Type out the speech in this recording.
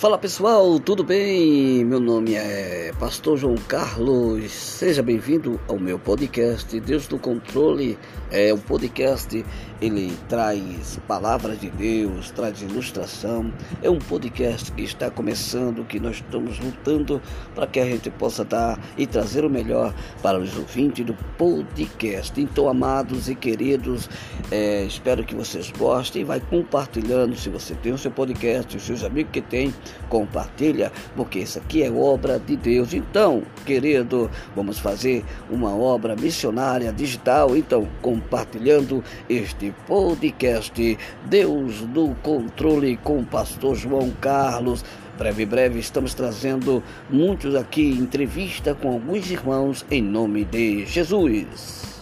Fala pessoal, tudo bem? Meu nome é Pastor João Carlos. Seja bem-vindo ao meu podcast Deus do Controle. É um podcast, ele traz palavras de Deus, traz ilustração. É um podcast que está começando, que nós estamos lutando para que a gente possa dar e trazer o melhor para os ouvintes do podcast. Então, amados e queridos, é, espero que vocês gostem. Vai compartilhando se você tem o seu podcast, os seus amigos que têm compartilha, porque isso aqui é obra de Deus. Então, querido, vamos fazer uma obra missionária digital. Então, compartilhando este podcast, Deus do Controle com o pastor João Carlos. Breve, breve, estamos trazendo muitos aqui entrevista com alguns irmãos em nome de Jesus.